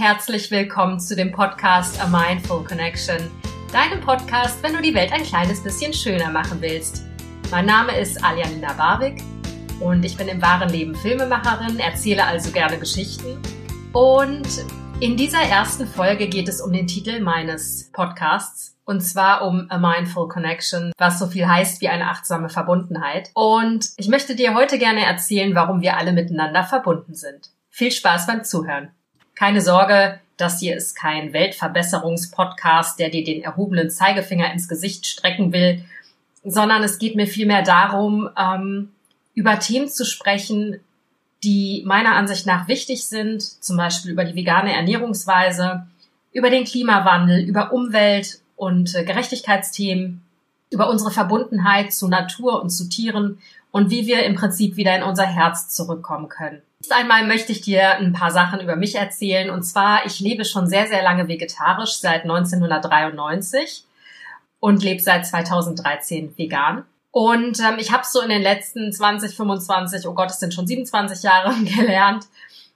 herzlich willkommen zu dem Podcast A Mindful Connection, deinem Podcast, wenn du die Welt ein kleines bisschen schöner machen willst. Mein Name ist Aljanina Barwig und ich bin im wahren Leben Filmemacherin, erzähle also gerne Geschichten. Und in dieser ersten Folge geht es um den Titel meines Podcasts und zwar um A Mindful Connection, was so viel heißt wie eine achtsame Verbundenheit. Und ich möchte dir heute gerne erzählen, warum wir alle miteinander verbunden sind. Viel Spaß beim Zuhören. Keine Sorge, das hier ist kein Weltverbesserungspodcast, der dir den erhobenen Zeigefinger ins Gesicht strecken will, sondern es geht mir vielmehr darum, ähm, über Themen zu sprechen, die meiner Ansicht nach wichtig sind, zum Beispiel über die vegane Ernährungsweise, über den Klimawandel, über Umwelt- und äh, Gerechtigkeitsthemen, über unsere Verbundenheit zu Natur und zu Tieren und wie wir im Prinzip wieder in unser Herz zurückkommen können. Jetzt einmal möchte ich dir ein paar Sachen über mich erzählen. Und zwar, ich lebe schon sehr, sehr lange vegetarisch, seit 1993 und lebe seit 2013 vegan. Und ähm, ich habe so in den letzten 20, 25, oh Gott, es sind schon 27 Jahre gelernt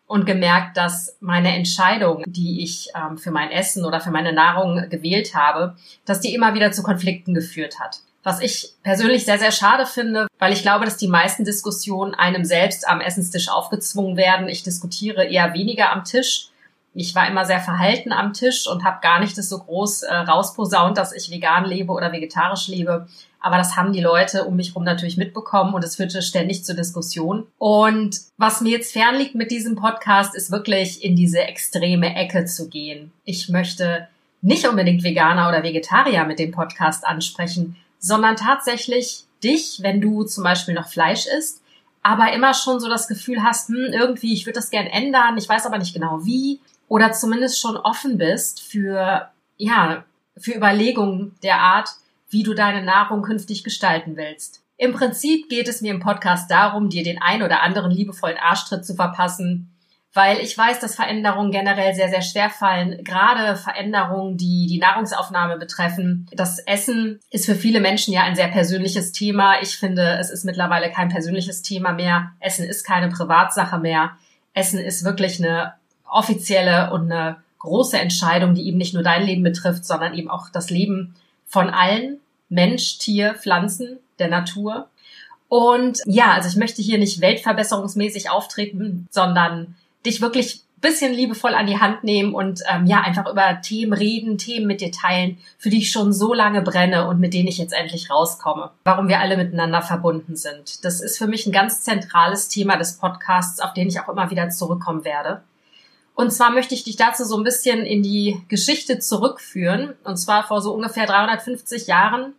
und gemerkt, dass meine Entscheidung, die ich ähm, für mein Essen oder für meine Nahrung gewählt habe, dass die immer wieder zu Konflikten geführt hat was ich persönlich sehr, sehr schade finde, weil ich glaube, dass die meisten Diskussionen einem selbst am Essenstisch aufgezwungen werden. Ich diskutiere eher weniger am Tisch. Ich war immer sehr verhalten am Tisch und habe gar nicht das so groß äh, rausposaunt, dass ich vegan lebe oder vegetarisch lebe. Aber das haben die Leute um mich herum natürlich mitbekommen und es führte ständig zur Diskussion. Und was mir jetzt fernliegt mit diesem Podcast, ist wirklich in diese extreme Ecke zu gehen. Ich möchte nicht unbedingt Veganer oder Vegetarier mit dem Podcast ansprechen, sondern tatsächlich dich, wenn du zum Beispiel noch Fleisch isst, aber immer schon so das Gefühl hast, hm, irgendwie, ich würde das gern ändern, ich weiß aber nicht genau wie, oder zumindest schon offen bist für, ja, für Überlegungen der Art, wie du deine Nahrung künftig gestalten willst. Im Prinzip geht es mir im Podcast darum, dir den ein oder anderen liebevollen Arschtritt zu verpassen, weil ich weiß, dass Veränderungen generell sehr, sehr schwer fallen. Gerade Veränderungen, die die Nahrungsaufnahme betreffen. Das Essen ist für viele Menschen ja ein sehr persönliches Thema. Ich finde, es ist mittlerweile kein persönliches Thema mehr. Essen ist keine Privatsache mehr. Essen ist wirklich eine offizielle und eine große Entscheidung, die eben nicht nur dein Leben betrifft, sondern eben auch das Leben von allen, Mensch, Tier, Pflanzen, der Natur. Und ja, also ich möchte hier nicht weltverbesserungsmäßig auftreten, sondern dich wirklich bisschen liebevoll an die Hand nehmen und ähm, ja einfach über Themen reden, Themen mit dir teilen, für die ich schon so lange brenne und mit denen ich jetzt endlich rauskomme. Warum wir alle miteinander verbunden sind. Das ist für mich ein ganz zentrales Thema des Podcasts, auf den ich auch immer wieder zurückkommen werde. Und zwar möchte ich dich dazu so ein bisschen in die Geschichte zurückführen. Und zwar vor so ungefähr 350 Jahren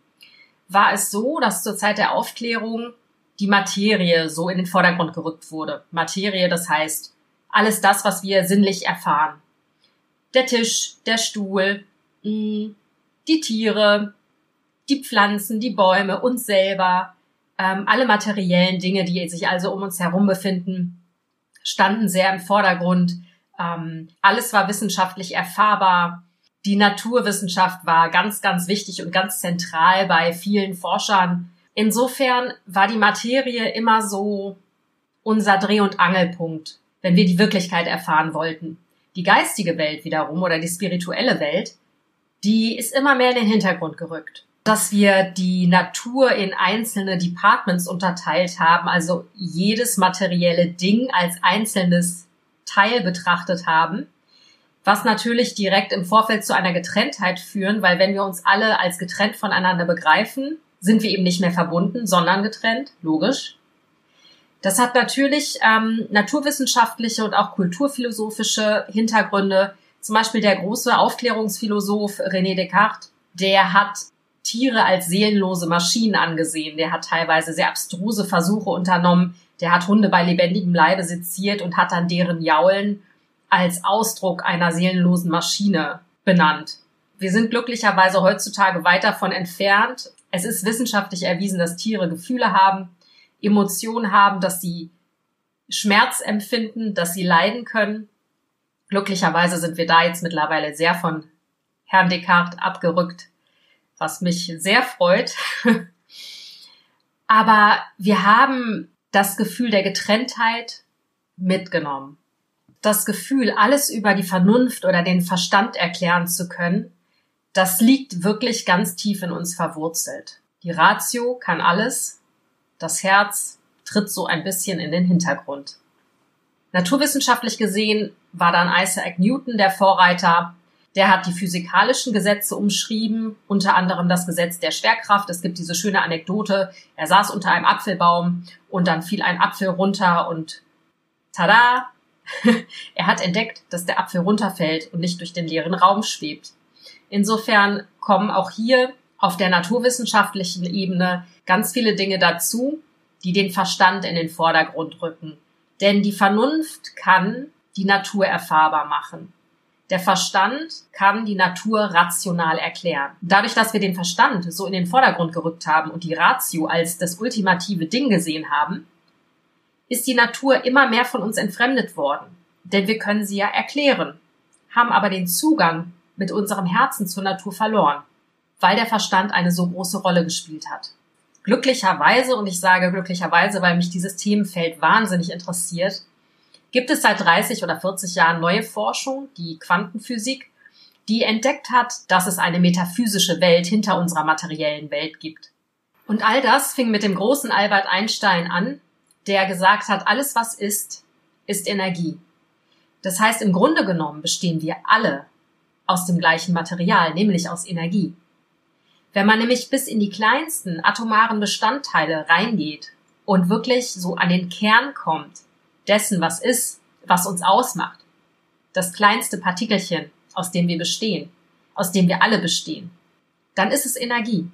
war es so, dass zur Zeit der Aufklärung die Materie so in den Vordergrund gerückt wurde. Materie, das heißt alles das, was wir sinnlich erfahren. Der Tisch, der Stuhl, mm, die Tiere, die Pflanzen, die Bäume, uns selber, ähm, alle materiellen Dinge, die sich also um uns herum befinden, standen sehr im Vordergrund. Ähm, alles war wissenschaftlich erfahrbar. Die Naturwissenschaft war ganz, ganz wichtig und ganz zentral bei vielen Forschern. Insofern war die Materie immer so unser Dreh- und Angelpunkt wenn wir die Wirklichkeit erfahren wollten. Die geistige Welt wiederum oder die spirituelle Welt, die ist immer mehr in den Hintergrund gerückt. Dass wir die Natur in einzelne Departments unterteilt haben, also jedes materielle Ding als einzelnes Teil betrachtet haben, was natürlich direkt im Vorfeld zu einer Getrenntheit führen, weil wenn wir uns alle als getrennt voneinander begreifen, sind wir eben nicht mehr verbunden, sondern getrennt, logisch. Das hat natürlich ähm, naturwissenschaftliche und auch kulturphilosophische Hintergründe. Zum Beispiel der große Aufklärungsphilosoph René Descartes, der hat Tiere als seelenlose Maschinen angesehen. Der hat teilweise sehr abstruse Versuche unternommen. Der hat Hunde bei lebendigem Leibe seziert und hat dann deren Jaulen als Ausdruck einer seelenlosen Maschine benannt. Wir sind glücklicherweise heutzutage weit davon entfernt. Es ist wissenschaftlich erwiesen, dass Tiere Gefühle haben. Emotionen haben, dass sie Schmerz empfinden, dass sie leiden können. Glücklicherweise sind wir da jetzt mittlerweile sehr von Herrn Descartes abgerückt, was mich sehr freut. Aber wir haben das Gefühl der Getrenntheit mitgenommen. das Gefühl, alles über die Vernunft oder den Verstand erklären zu können, das liegt wirklich ganz tief in uns verwurzelt. Die Ratio kann alles, das Herz tritt so ein bisschen in den Hintergrund. Naturwissenschaftlich gesehen war dann Isaac Newton der Vorreiter. Der hat die physikalischen Gesetze umschrieben, unter anderem das Gesetz der Schwerkraft. Es gibt diese schöne Anekdote, er saß unter einem Apfelbaum und dann fiel ein Apfel runter und tada, er hat entdeckt, dass der Apfel runterfällt und nicht durch den leeren Raum schwebt. Insofern kommen auch hier auf der naturwissenschaftlichen Ebene ganz viele Dinge dazu, die den Verstand in den Vordergrund rücken. Denn die Vernunft kann die Natur erfahrbar machen. Der Verstand kann die Natur rational erklären. Dadurch, dass wir den Verstand so in den Vordergrund gerückt haben und die Ratio als das ultimative Ding gesehen haben, ist die Natur immer mehr von uns entfremdet worden. Denn wir können sie ja erklären, haben aber den Zugang mit unserem Herzen zur Natur verloren, weil der Verstand eine so große Rolle gespielt hat. Glücklicherweise, und ich sage glücklicherweise, weil mich dieses Themenfeld wahnsinnig interessiert, gibt es seit 30 oder 40 Jahren neue Forschung, die Quantenphysik, die entdeckt hat, dass es eine metaphysische Welt hinter unserer materiellen Welt gibt. Und all das fing mit dem großen Albert Einstein an, der gesagt hat, alles was ist, ist Energie. Das heißt, im Grunde genommen bestehen wir alle aus dem gleichen Material, nämlich aus Energie. Wenn man nämlich bis in die kleinsten atomaren Bestandteile reingeht und wirklich so an den Kern kommt dessen, was ist, was uns ausmacht, das kleinste Partikelchen, aus dem wir bestehen, aus dem wir alle bestehen, dann ist es Energie.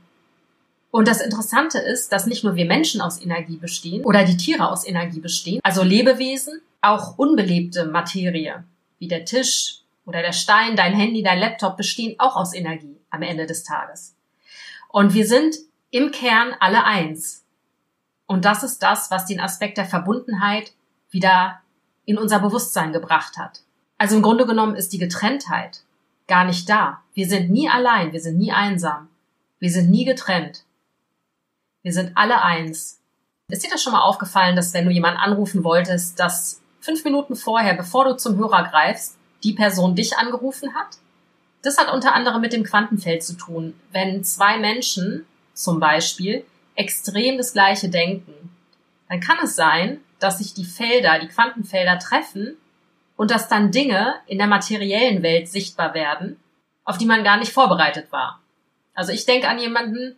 Und das Interessante ist, dass nicht nur wir Menschen aus Energie bestehen oder die Tiere aus Energie bestehen, also Lebewesen, auch unbelebte Materie, wie der Tisch oder der Stein, dein Handy, dein Laptop bestehen auch aus Energie am Ende des Tages. Und wir sind im Kern alle eins. Und das ist das, was den Aspekt der Verbundenheit wieder in unser Bewusstsein gebracht hat. Also im Grunde genommen ist die Getrenntheit gar nicht da. Wir sind nie allein, wir sind nie einsam, wir sind nie getrennt. Wir sind alle eins. Ist dir das schon mal aufgefallen, dass wenn du jemanden anrufen wolltest, dass fünf Minuten vorher, bevor du zum Hörer greifst, die Person dich angerufen hat? Das hat unter anderem mit dem Quantenfeld zu tun. Wenn zwei Menschen zum Beispiel extrem das gleiche denken, dann kann es sein, dass sich die Felder, die Quantenfelder treffen und dass dann Dinge in der materiellen Welt sichtbar werden, auf die man gar nicht vorbereitet war. Also ich denke an jemanden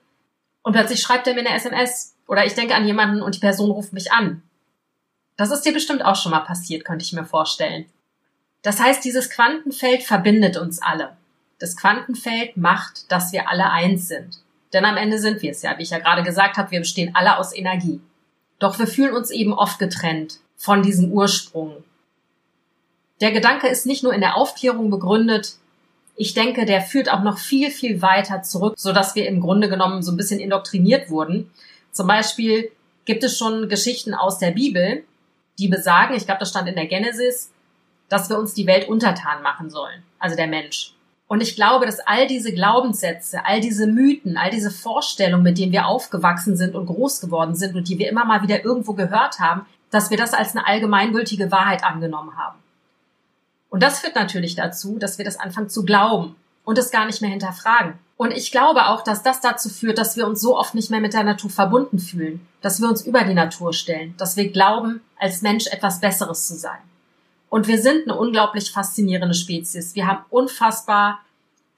und plötzlich schreibt er mir eine SMS oder ich denke an jemanden und die Person ruft mich an. Das ist dir bestimmt auch schon mal passiert, könnte ich mir vorstellen. Das heißt, dieses Quantenfeld verbindet uns alle. Das Quantenfeld macht, dass wir alle eins sind. Denn am Ende sind wir es ja, wie ich ja gerade gesagt habe, wir bestehen alle aus Energie. Doch wir fühlen uns eben oft getrennt von diesem Ursprung. Der Gedanke ist nicht nur in der Aufklärung begründet, ich denke, der führt auch noch viel, viel weiter zurück, so dass wir im Grunde genommen so ein bisschen indoktriniert wurden. Zum Beispiel gibt es schon Geschichten aus der Bibel, die besagen, ich glaube, das stand in der Genesis, dass wir uns die Welt untertan machen sollen, also der Mensch. Und ich glaube, dass all diese Glaubenssätze, all diese Mythen, all diese Vorstellungen, mit denen wir aufgewachsen sind und groß geworden sind und die wir immer mal wieder irgendwo gehört haben, dass wir das als eine allgemeingültige Wahrheit angenommen haben. Und das führt natürlich dazu, dass wir das anfangen zu glauben und es gar nicht mehr hinterfragen. Und ich glaube auch, dass das dazu führt, dass wir uns so oft nicht mehr mit der Natur verbunden fühlen, dass wir uns über die Natur stellen, dass wir glauben, als Mensch etwas Besseres zu sein. Und wir sind eine unglaublich faszinierende Spezies. Wir haben unfassbar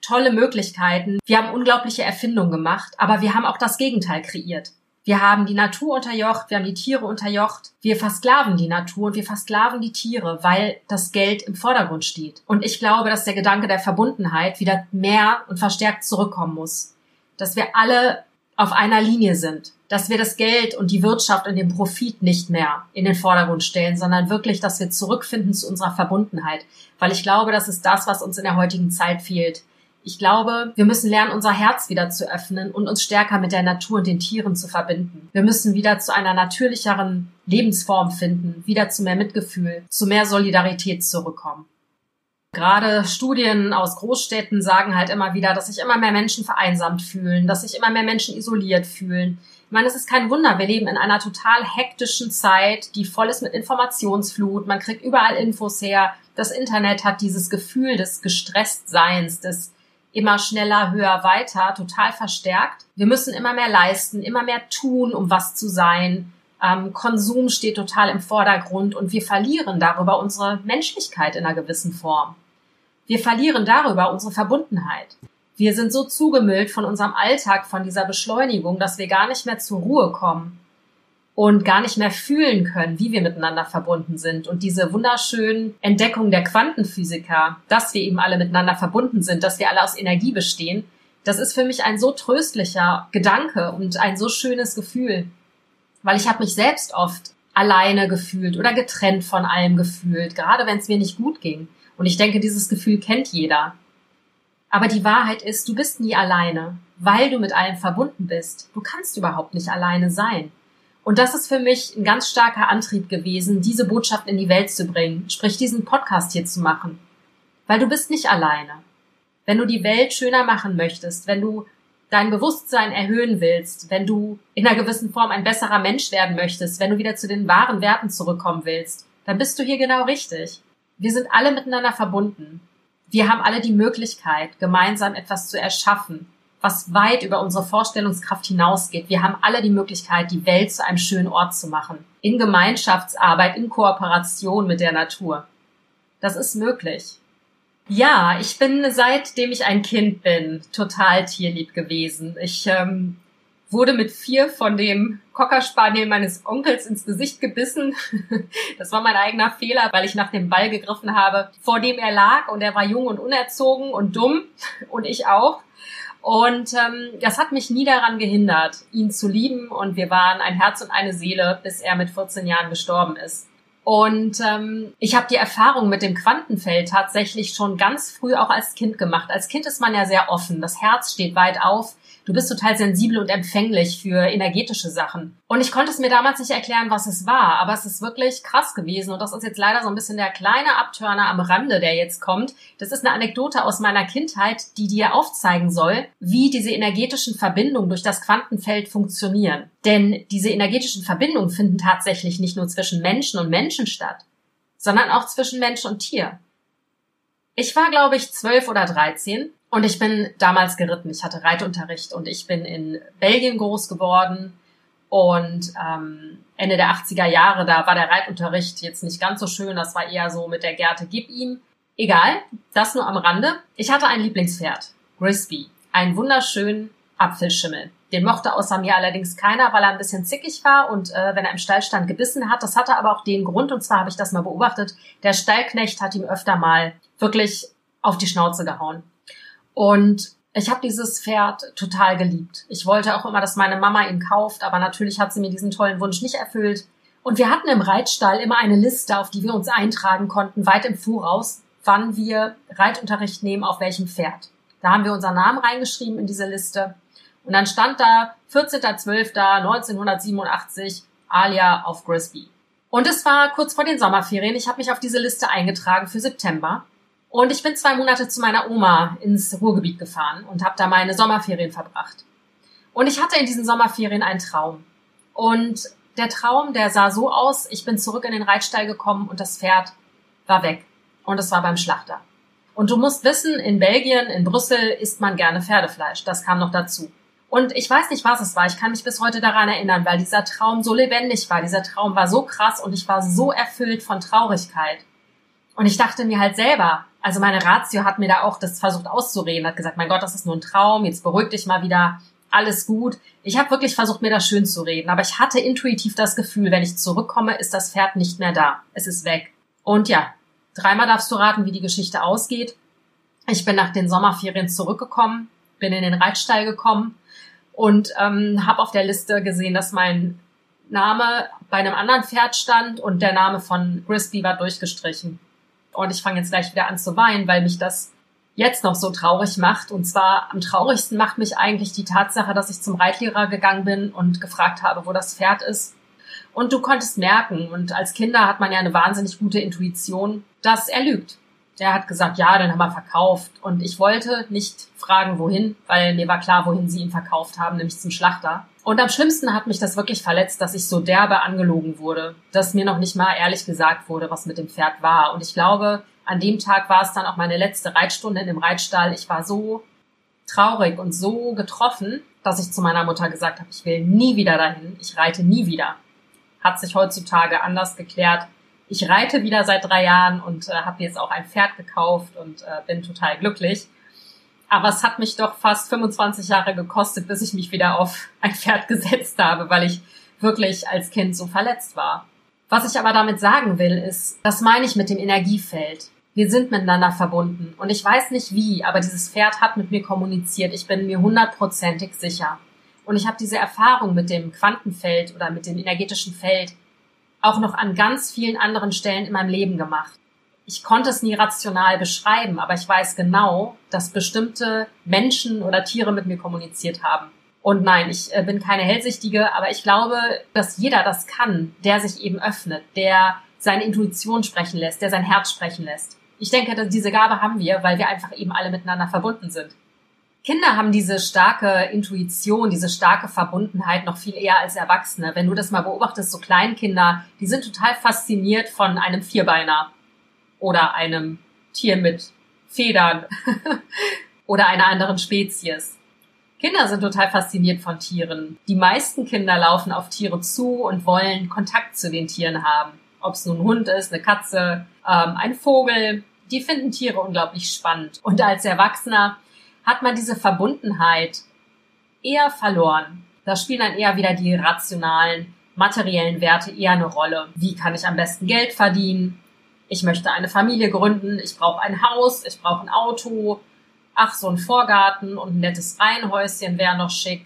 tolle Möglichkeiten. Wir haben unglaubliche Erfindungen gemacht, aber wir haben auch das Gegenteil kreiert. Wir haben die Natur unterjocht, wir haben die Tiere unterjocht. Wir versklaven die Natur und wir versklaven die Tiere, weil das Geld im Vordergrund steht. Und ich glaube, dass der Gedanke der Verbundenheit wieder mehr und verstärkt zurückkommen muss. Dass wir alle auf einer Linie sind dass wir das Geld und die Wirtschaft und den Profit nicht mehr in den Vordergrund stellen, sondern wirklich, dass wir zurückfinden zu unserer Verbundenheit. Weil ich glaube, das ist das, was uns in der heutigen Zeit fehlt. Ich glaube, wir müssen lernen, unser Herz wieder zu öffnen und uns stärker mit der Natur und den Tieren zu verbinden. Wir müssen wieder zu einer natürlicheren Lebensform finden, wieder zu mehr Mitgefühl, zu mehr Solidarität zurückkommen. Gerade Studien aus Großstädten sagen halt immer wieder, dass sich immer mehr Menschen vereinsamt fühlen, dass sich immer mehr Menschen isoliert fühlen, Ich meine, es ist kein Wunder, wir leben in einer total hektischen Zeit, die voll ist mit Informationsflut. Man kriegt überall Infos her. Das Internet hat dieses Gefühl des Gestresstseins, des immer schneller, höher, weiter total verstärkt. Wir müssen immer mehr leisten, immer mehr tun, um was zu sein. Ähm, Konsum steht total im Vordergrund und wir verlieren darüber unsere Menschlichkeit in einer gewissen Form. Wir verlieren darüber unsere Verbundenheit. Wir sind so zugemüllt von unserem Alltag, von dieser Beschleunigung, dass wir gar nicht mehr zur Ruhe kommen und gar nicht mehr fühlen können, wie wir miteinander verbunden sind. Und diese wunderschönen Entdeckungen der Quantenphysiker, dass wir eben alle miteinander verbunden sind, dass wir alle aus Energie bestehen, das ist für mich ein so tröstlicher Gedanke und ein so schönes Gefühl, weil ich habe mich selbst oft alleine gefühlt oder getrennt von allem gefühlt, gerade wenn es mir nicht gut ging. Und ich denke, dieses Gefühl kennt jeder. Aber die Wahrheit ist, du bist nie alleine, weil du mit allem verbunden bist. Du kannst überhaupt nicht alleine sein. Und das ist für mich ein ganz starker Antrieb gewesen, diese Botschaft in die Welt zu bringen, sprich diesen Podcast hier zu machen. Weil du bist nicht alleine. Wenn du die Welt schöner machen möchtest, wenn du dein Bewusstsein erhöhen willst, wenn du in einer gewissen Form ein besserer Mensch werden möchtest, wenn du wieder zu den wahren Werten zurückkommen willst, dann bist du hier genau richtig. Wir sind alle miteinander verbunden wir haben alle die Möglichkeit, gemeinsam etwas zu erschaffen, was weit über unsere Vorstellungskraft hinausgeht. Wir haben alle die Möglichkeit, die Welt zu einem schönen Ort zu machen. In Gemeinschaftsarbeit, in Kooperation mit der Natur. Das ist möglich. Ja, ich bin seitdem ich ein Kind bin total tierlieb gewesen. Ich ähm, wurde mit vier von dem Cocker Spaniel meines Onkels ins Gesicht gebissen. Das war mein eigener Fehler, weil ich nach dem Ball gegriffen habe, vor dem er lag und er war jung und unerzogen und dumm und ich auch. Und ähm, das hat mich nie daran gehindert, ihn zu lieben und wir waren ein Herz und eine Seele, bis er mit 14 Jahren gestorben ist. Und ähm, ich habe die Erfahrung mit dem Quantenfeld tatsächlich schon ganz früh auch als Kind gemacht. Als Kind ist man ja sehr offen, das Herz steht weit auf du bist total sensibel und empfänglich für energetische Sachen. Und ich konnte es mir damals nicht erklären, was es war, aber es ist wirklich krass gewesen. Und das ist jetzt leider so ein bisschen der kleine Abtörner am Rande, der jetzt kommt. Das ist eine Anekdote aus meiner Kindheit, die dir aufzeigen soll, wie diese energetischen Verbindungen durch das Quantenfeld funktionieren. Denn diese energetischen Verbindungen finden tatsächlich nicht nur zwischen Menschen und Menschen statt, sondern auch zwischen Mensch und Tier. Ich war, glaube ich, zwölf oder dreizehn und ich bin damals geritten. Ich hatte Reitunterricht und ich bin in Belgien groß geworden. Und ähm, Ende der 80er Jahre, da war der Reitunterricht jetzt nicht ganz so schön. Das war eher so mit der Gerte, gib ihm. Egal, das nur am Rande. Ich hatte ein Lieblingspferd, Grisby, einen wunderschönen Apfelschimmel. Den mochte außer mir allerdings keiner, weil er ein bisschen zickig war und äh, wenn er im Stall stand, gebissen hat. Das hatte aber auch den Grund, und zwar habe ich das mal beobachtet, der Stallknecht hat ihm öfter mal wirklich auf die Schnauze gehauen. Und ich habe dieses Pferd total geliebt. Ich wollte auch immer, dass meine Mama ihn kauft, aber natürlich hat sie mir diesen tollen Wunsch nicht erfüllt. Und wir hatten im Reitstall immer eine Liste, auf die wir uns eintragen konnten, weit im Voraus, wann wir Reitunterricht nehmen, auf welchem Pferd. Da haben wir unseren Namen reingeschrieben in diese Liste. Und dann stand da 14.12.1987 Alia auf Grisby. Und es war kurz vor den Sommerferien. Ich habe mich auf diese Liste eingetragen für September. Und ich bin zwei Monate zu meiner Oma ins Ruhrgebiet gefahren und habe da meine Sommerferien verbracht. Und ich hatte in diesen Sommerferien einen Traum. Und der Traum, der sah so aus, ich bin zurück in den Reitstall gekommen und das Pferd war weg. Und es war beim Schlachter. Und du musst wissen, in Belgien, in Brüssel isst man gerne Pferdefleisch. Das kam noch dazu. Und ich weiß nicht, was es war. Ich kann mich bis heute daran erinnern, weil dieser Traum so lebendig war. Dieser Traum war so krass und ich war so erfüllt von Traurigkeit. Und ich dachte mir halt selber, also meine Ratio hat mir da auch das versucht auszureden, hat gesagt, mein Gott, das ist nur ein Traum, jetzt beruhig dich mal wieder, alles gut. Ich habe wirklich versucht, mir das schön zu reden, aber ich hatte intuitiv das Gefühl, wenn ich zurückkomme, ist das Pferd nicht mehr da. Es ist weg. Und ja, dreimal darfst du raten, wie die Geschichte ausgeht. Ich bin nach den Sommerferien zurückgekommen, bin in den Reitstall gekommen und ähm, habe auf der Liste gesehen, dass mein Name bei einem anderen Pferd stand und der Name von Grisby war durchgestrichen und ich fange jetzt gleich wieder an zu weinen, weil mich das jetzt noch so traurig macht. Und zwar am traurigsten macht mich eigentlich die Tatsache, dass ich zum Reitlehrer gegangen bin und gefragt habe, wo das Pferd ist. Und du konntest merken, und als Kinder hat man ja eine wahnsinnig gute Intuition, dass er lügt. Der hat gesagt, ja, den haben wir verkauft. Und ich wollte nicht fragen, wohin, weil mir war klar, wohin sie ihn verkauft haben, nämlich zum Schlachter. Und am schlimmsten hat mich das wirklich verletzt, dass ich so derbe angelogen wurde, dass mir noch nicht mal ehrlich gesagt wurde, was mit dem Pferd war. Und ich glaube, an dem Tag war es dann auch meine letzte Reitstunde in dem Reitstall. Ich war so traurig und so getroffen, dass ich zu meiner Mutter gesagt habe, ich will nie wieder dahin, ich reite nie wieder. Hat sich heutzutage anders geklärt ich reite wieder seit drei Jahren und äh, habe jetzt auch ein Pferd gekauft und äh, bin total glücklich. Aber es hat mich doch fast 25 Jahre gekostet, bis ich mich wieder auf ein Pferd gesetzt habe, weil ich wirklich als Kind so verletzt war. Was ich aber damit sagen will, ist, das meine ich mit dem Energiefeld. Wir sind miteinander verbunden und ich weiß nicht wie, aber dieses Pferd hat mit mir kommuniziert. Ich bin mir hundertprozentig sicher. Und ich habe diese Erfahrung mit dem Quantenfeld oder mit dem energetischen Feld auch noch an ganz vielen anderen Stellen in meinem Leben gemacht. Ich konnte es nie rational beschreiben, aber ich weiß genau, dass bestimmte Menschen oder Tiere mit mir kommuniziert haben. Und nein, ich äh, bin keine Hellsichtige, aber ich glaube, dass jeder das kann, der sich eben öffnet, der seine Intuition sprechen lässt, der sein Herz sprechen lässt. Ich denke, dass diese Gabe haben wir, weil wir einfach eben alle miteinander verbunden sind. Kinder haben diese starke Intuition, diese starke Verbundenheit noch viel eher als Erwachsene. Wenn du das mal beobachtest, so Kleinkinder, die sind total fasziniert von einem Vierbeiner oder einem Tier mit Federn oder einer anderen Spezies. Kinder sind total fasziniert von Tieren. Die meisten Kinder laufen auf Tiere zu und wollen Kontakt zu den Tieren haben. Ob es nun ein Hund ist, eine Katze, ähm, ein Vogel. Die finden Tiere unglaublich spannend. Und als Erwachsener hat man diese Verbundenheit eher verloren. Da spielen dann eher wieder die rationalen, materiellen Werte eher eine Rolle. Wie kann ich am besten Geld verdienen? Ich möchte eine Familie gründen, ich brauche ein Haus, ich brauche ein Auto. Ach, so ein Vorgarten und ein nettes Reihenhäuschen wäre noch schick.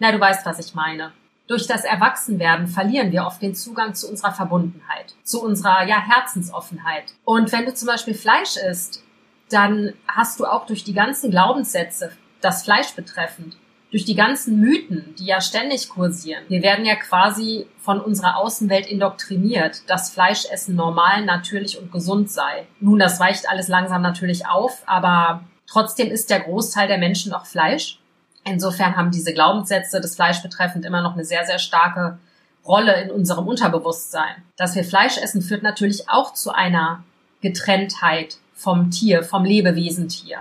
Na, du weißt, was ich meine. Durch das Erwachsenwerden verlieren wir oft den Zugang zu unserer Verbundenheit, zu unserer ja, Herzensoffenheit. Und wenn du zum Beispiel Fleisch isst, dann hast du auch durch die ganzen Glaubenssätze, das Fleisch betreffend, durch die ganzen Mythen, die ja ständig kursieren. Wir werden ja quasi von unserer Außenwelt indoktriniert, dass Fleischessen normal, natürlich und gesund sei. Nun, das weicht alles langsam natürlich auf, aber trotzdem ist der Großteil der Menschen noch Fleisch. Insofern haben diese Glaubenssätze des Fleisch betreffend immer noch eine sehr, sehr starke Rolle in unserem Unterbewusstsein. Dass wir Fleisch essen, führt natürlich auch zu einer Getrenntheit vom Tier, vom Lebewesentier.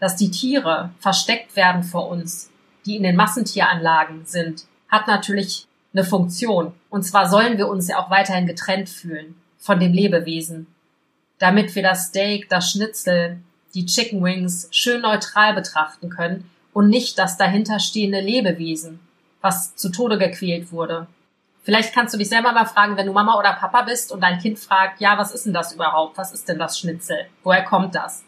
Dass die Tiere versteckt werden vor uns, die in den Massentieranlagen sind, hat natürlich eine Funktion. Und zwar sollen wir uns ja auch weiterhin getrennt fühlen von dem Lebewesen, damit wir das Steak, das Schnitzel, die Chicken Wings schön neutral betrachten können und nicht das dahinterstehende Lebewesen, was zu Tode gequält wurde. Vielleicht kannst du dich selber mal fragen, wenn du Mama oder Papa bist und dein Kind fragt, ja, was ist denn das überhaupt? Was ist denn das Schnitzel? Woher kommt das?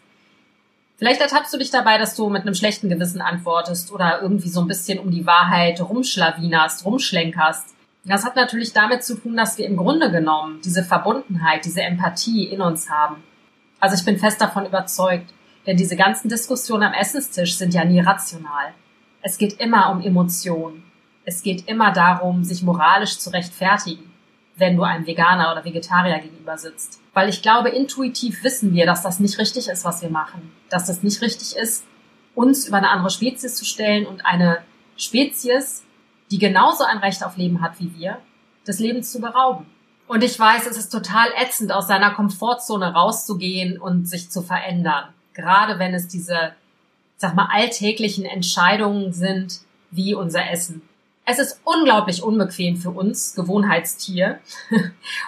Vielleicht ertappst du dich dabei, dass du mit einem schlechten Gewissen antwortest oder irgendwie so ein bisschen um die Wahrheit rumschlawinerst, rumschlenkerst. Das hat natürlich damit zu tun, dass wir im Grunde genommen diese Verbundenheit, diese Empathie in uns haben. Also ich bin fest davon überzeugt, denn diese ganzen Diskussionen am Essenstisch sind ja nie rational. Es geht immer um Emotionen. Es geht immer darum, sich moralisch zu rechtfertigen, wenn du einem Veganer oder Vegetarier gegenüber sitzt. Weil ich glaube, intuitiv wissen wir, dass das nicht richtig ist, was wir machen. Dass das nicht richtig ist, uns über eine andere Spezies zu stellen und eine Spezies, die genauso ein Recht auf Leben hat wie wir, des Lebens zu berauben. Und ich weiß, es ist total ätzend, aus seiner Komfortzone rauszugehen und sich zu verändern. Gerade wenn es diese, sag mal, alltäglichen Entscheidungen sind, wie unser Essen. Es ist unglaublich unbequem für uns, Gewohnheitstier,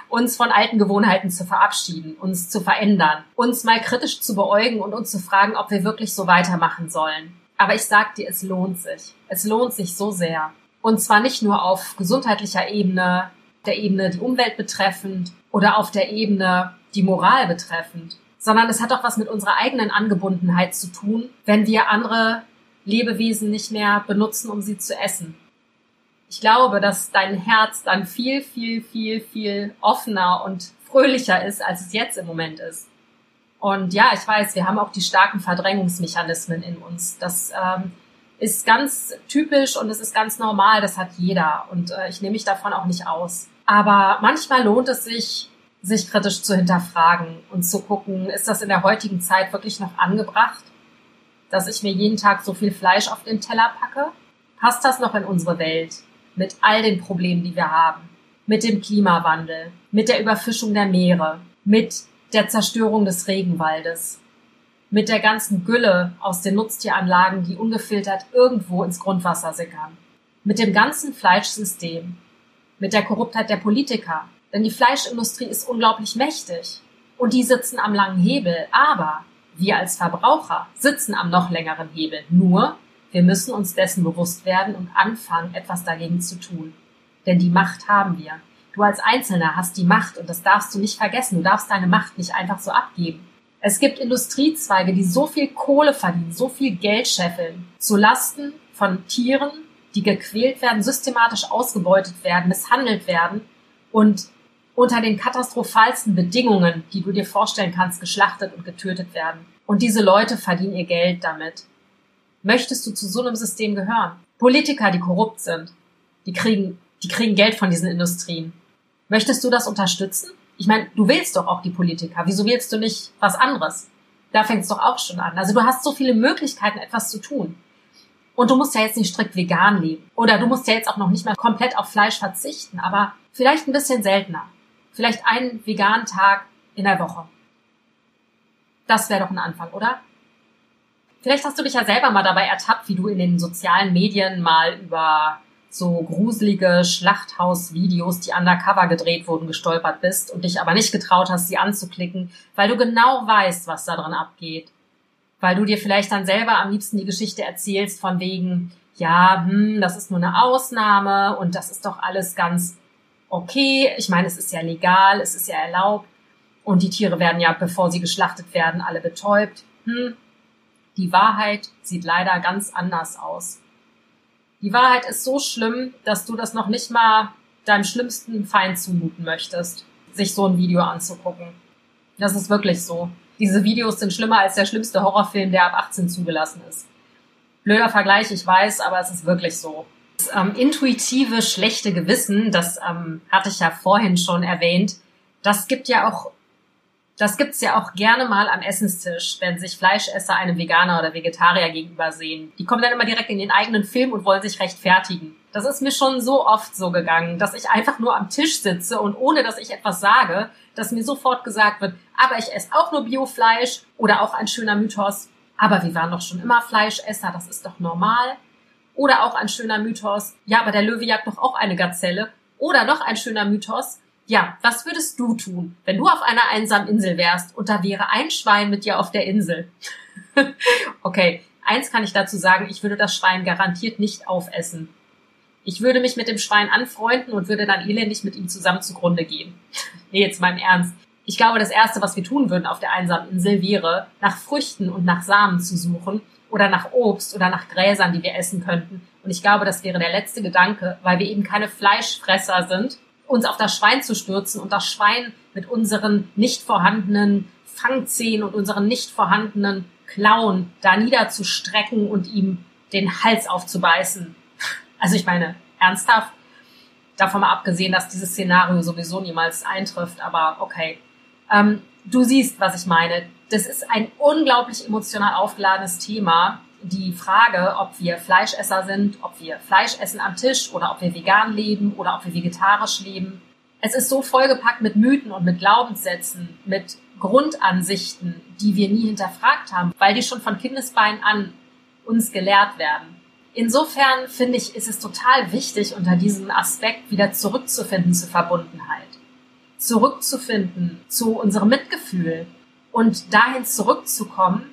uns von alten Gewohnheiten zu verabschieden, uns zu verändern, uns mal kritisch zu beäugen und uns zu fragen, ob wir wirklich so weitermachen sollen. Aber ich sag dir, es lohnt sich. Es lohnt sich so sehr. Und zwar nicht nur auf gesundheitlicher Ebene, der Ebene die Umwelt betreffend oder auf der Ebene die Moral betreffend, sondern es hat auch was mit unserer eigenen Angebundenheit zu tun, wenn wir andere Lebewesen nicht mehr benutzen, um sie zu essen ich glaube, dass dein Herz dann viel, viel, viel, viel offener und fröhlicher ist, als es jetzt im Moment ist. Und ja, ich weiß, wir haben auch die starken Verdrängungsmechanismen in uns. Das ähm, ist ganz typisch und es ist ganz normal, das hat jeder. Und äh, ich nehme mich davon auch nicht aus. Aber manchmal lohnt es sich, sich kritisch zu hinterfragen und zu gucken, ist das in der heutigen Zeit wirklich noch angebracht, dass ich mir jeden Tag so viel Fleisch auf den Teller packe? Passt das noch in unsere Welt mit all den Problemen, die wir haben? Mit dem Klimawandel, mit der Überfischung der Meere, mit der Zerstörung des Regenwaldes, mit der ganzen Gülle aus den Nutztieranlagen, die ungefiltert irgendwo ins Grundwasser sickern, mit dem ganzen Fleischsystem, mit der Korruptheit der Politiker. Denn die Fleischindustrie ist unglaublich mächtig und die sitzen am langen Hebel. Aber wir als Verbraucher sitzen am noch längeren Hebel. Nur, wir müssen uns dessen bewusst werden und anfangen, etwas dagegen zu tun. Denn die Macht haben wir. Du als Einzelner hast die Macht und das darfst du nicht vergessen. Du darfst deine Macht nicht einfach so abgeben. Es gibt Industriezweige, die so viel Kohle verdienen, so viel Geld scheffeln, zu Lasten von Tieren, die gequält werden, systematisch ausgebeutet werden, misshandelt werden und unter den katastrophalsten Bedingungen, die du dir vorstellen kannst, geschlachtet und getötet werden. Und diese Leute verdienen ihr Geld damit. Möchtest du zu so einem System gehören? Politiker, die korrupt sind, die kriegen, die kriegen Geld von diesen Industrien. Möchtest du das unterstützen? Ich meine, du wählst doch auch die Politiker. Wieso wählst du nicht was anderes? Da fängt es doch auch schon an. Also du hast so viele Möglichkeiten, etwas zu tun. Und du musst ja jetzt nicht strikt vegan leben. Oder du musst ja jetzt auch noch nicht mal komplett auf Fleisch verzichten, aber vielleicht ein bisschen seltener. Vielleicht einen veganen Tag in der Woche. Das wäre doch ein Anfang, oder? Vielleicht hast du dich ja selber mal dabei ertappt, wie du in den sozialen Medien mal über so gruselige Schlachthausvideos, die undercover gedreht wurden, gestolpert bist und dich aber nicht getraut hast, sie anzuklicken, weil du genau weißt, was da drin abgeht. Weil du dir vielleicht dann selber am liebsten die Geschichte erzählst von wegen, ja, hm, das ist nur eine Ausnahme und das ist doch alles ganz okay. Ich meine, es ist ja legal, es ist ja erlaubt und die Tiere werden ja, bevor sie geschlachtet werden, alle betäubt. Hm. Die Wahrheit sieht leider ganz anders aus. Die Wahrheit ist so schlimm, dass du das noch nicht mal deinem schlimmsten Feind zumuten möchtest, sich so ein Video anzugucken. Das ist wirklich so. Diese Videos sind schlimmer als der schlimmste Horrorfilm, der ab 18 zugelassen ist. Blöder Vergleich, ich weiß, aber es ist wirklich so. Das ähm, intuitive schlechte Gewissen, das ähm, hatte ich ja vorhin schon erwähnt, das gibt ja auch das gibt's ja auch gerne mal am Essenstisch, wenn sich Fleischesser einem Veganer oder Vegetarier gegenüber sehen. Die kommen dann immer direkt in den eigenen Film und wollen sich rechtfertigen. Das ist mir schon so oft so gegangen, dass ich einfach nur am Tisch sitze und ohne dass ich etwas sage, dass mir sofort gesagt wird, aber ich esse auch nur Biofleisch oder auch ein schöner Mythos, aber wir waren doch schon immer Fleischesser, das ist doch normal. Oder auch ein schöner Mythos, ja, aber der Löwe jagt doch auch eine Gazelle. Oder noch ein schöner Mythos, ja, was würdest du tun, wenn du auf einer einsamen Insel wärst und da wäre ein Schwein mit dir auf der Insel? okay, eins kann ich dazu sagen, ich würde das Schwein garantiert nicht aufessen. Ich würde mich mit dem Schwein anfreunden und würde dann elendig mit ihm zusammen zugrunde gehen. nee, jetzt mal im Ernst. Ich glaube, das Erste, was wir tun würden auf der einsamen Insel, wäre, nach Früchten und nach Samen zu suchen oder nach Obst oder nach Gräsern, die wir essen könnten. Und ich glaube, das wäre der letzte Gedanke, weil wir eben keine Fleischfresser sind uns auf das Schwein zu stürzen und das Schwein mit unseren nicht vorhandenen Fangzehen und unseren nicht vorhandenen Klauen da niederzustrecken und ihm den Hals aufzubeißen. Also ich meine, ernsthaft, davon mal abgesehen, dass dieses Szenario sowieso niemals eintrifft, aber okay. Ähm, du siehst, was ich meine. Das ist ein unglaublich emotional aufgeladenes Thema die Frage, ob wir Fleischesser sind, ob wir Fleisch essen am Tisch oder ob wir vegan leben oder ob wir vegetarisch leben. Es ist so vollgepackt mit Mythen und mit Glaubenssätzen, mit Grundansichten, die wir nie hinterfragt haben, weil die schon von Kindesbein an uns gelehrt werden. Insofern finde ich, ist es total wichtig, unter diesem Aspekt wieder zurückzufinden zur Verbundenheit. Zurückzufinden zu unserem Mitgefühl und dahin zurückzukommen,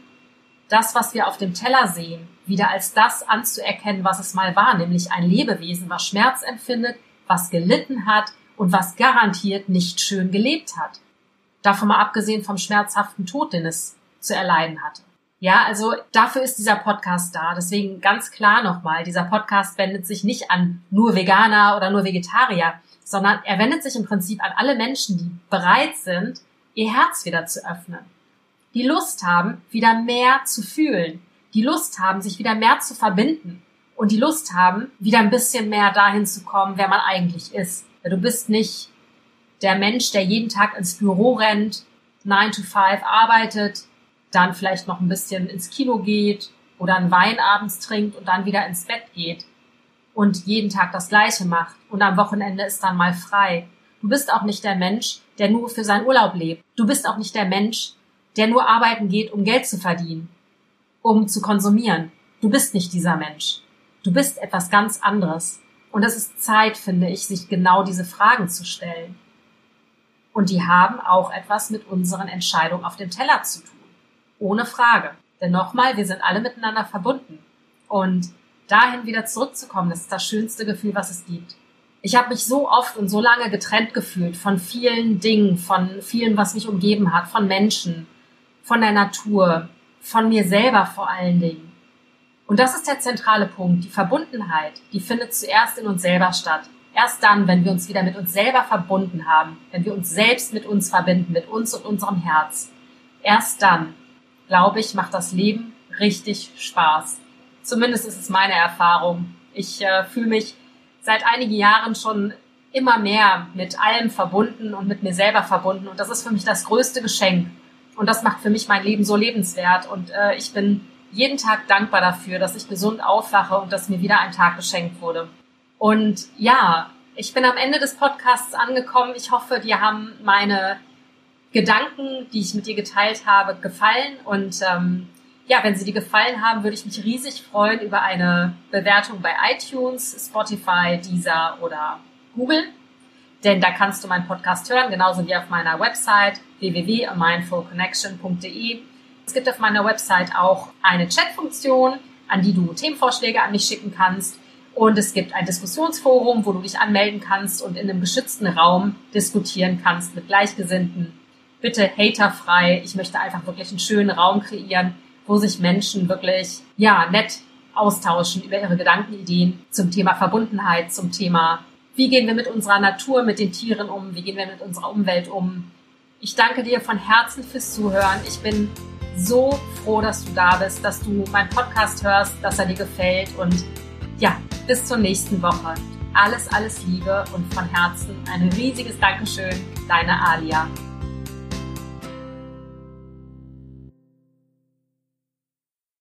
das, was wir auf dem Teller sehen, wieder als das anzuerkennen, was es mal war, nämlich ein Lebewesen, was Schmerz empfindet, was gelitten hat und was garantiert nicht schön gelebt hat. Davon mal abgesehen vom schmerzhaften Tod, den es zu erleiden hatte. Ja, also dafür ist dieser Podcast da. Deswegen ganz klar nochmal, dieser Podcast wendet sich nicht an nur Veganer oder nur Vegetarier, sondern er wendet sich im Prinzip an alle Menschen, die bereit sind, ihr Herz wieder zu öffnen die Lust haben, wieder mehr zu fühlen, die Lust haben, sich wieder mehr zu verbinden und die Lust haben, wieder ein bisschen mehr dahin zu kommen, wer man eigentlich ist. Du bist nicht der Mensch, der jeden Tag ins Büro rennt, 9 to 5 arbeitet, dann vielleicht noch ein bisschen ins Kino geht oder einen Wein abends trinkt und dann wieder ins Bett geht und jeden Tag das Gleiche macht und am Wochenende ist dann mal frei. Du bist auch nicht der Mensch, der nur für seinen Urlaub lebt. Du bist auch nicht der Mensch, der nur arbeiten geht, um Geld zu verdienen, um zu konsumieren. Du bist nicht dieser Mensch. Du bist etwas ganz anderes. Und es ist Zeit, finde ich, sich genau diese Fragen zu stellen. Und die haben auch etwas mit unseren Entscheidungen auf dem Teller zu tun. Ohne Frage. Denn nochmal, wir sind alle miteinander verbunden. Und dahin wieder zurückzukommen, das ist das schönste Gefühl, was es gibt. Ich habe mich so oft und so lange getrennt gefühlt von vielen Dingen, von vielem, was mich umgeben hat, von Menschen, von der Natur, von mir selber vor allen Dingen. Und das ist der zentrale Punkt. Die Verbundenheit, die findet zuerst in uns selber statt. Erst dann, wenn wir uns wieder mit uns selber verbunden haben, wenn wir uns selbst mit uns verbinden, mit uns und unserem Herz, erst dann, glaube ich, macht das Leben richtig Spaß. Zumindest ist es meine Erfahrung. Ich äh, fühle mich seit einigen Jahren schon immer mehr mit allem verbunden und mit mir selber verbunden. Und das ist für mich das größte Geschenk. Und das macht für mich mein Leben so lebenswert. Und äh, ich bin jeden Tag dankbar dafür, dass ich gesund aufwache und dass mir wieder ein Tag geschenkt wurde. Und ja, ich bin am Ende des Podcasts angekommen. Ich hoffe, dir haben meine Gedanken, die ich mit dir geteilt habe, gefallen. Und ähm, ja, wenn sie dir gefallen haben, würde ich mich riesig freuen über eine Bewertung bei iTunes, Spotify, Deezer oder Google. Denn da kannst du meinen Podcast hören, genauso wie auf meiner Website www.mindfulconnection.de. Es gibt auf meiner Website auch eine Chatfunktion, an die du Themenvorschläge an mich schicken kannst. Und es gibt ein Diskussionsforum, wo du dich anmelden kannst und in einem geschützten Raum diskutieren kannst mit Gleichgesinnten. Bitte haterfrei. Ich möchte einfach wirklich einen schönen Raum kreieren, wo sich Menschen wirklich, ja, nett austauschen über ihre Gedankenideen zum Thema Verbundenheit, zum Thema, wie gehen wir mit unserer Natur, mit den Tieren um, wie gehen wir mit unserer Umwelt um. Ich danke dir von Herzen fürs Zuhören. Ich bin so froh, dass du da bist, dass du meinen Podcast hörst, dass er dir gefällt und ja, bis zur nächsten Woche. Alles, alles Liebe und von Herzen ein riesiges Dankeschön, deine Alia.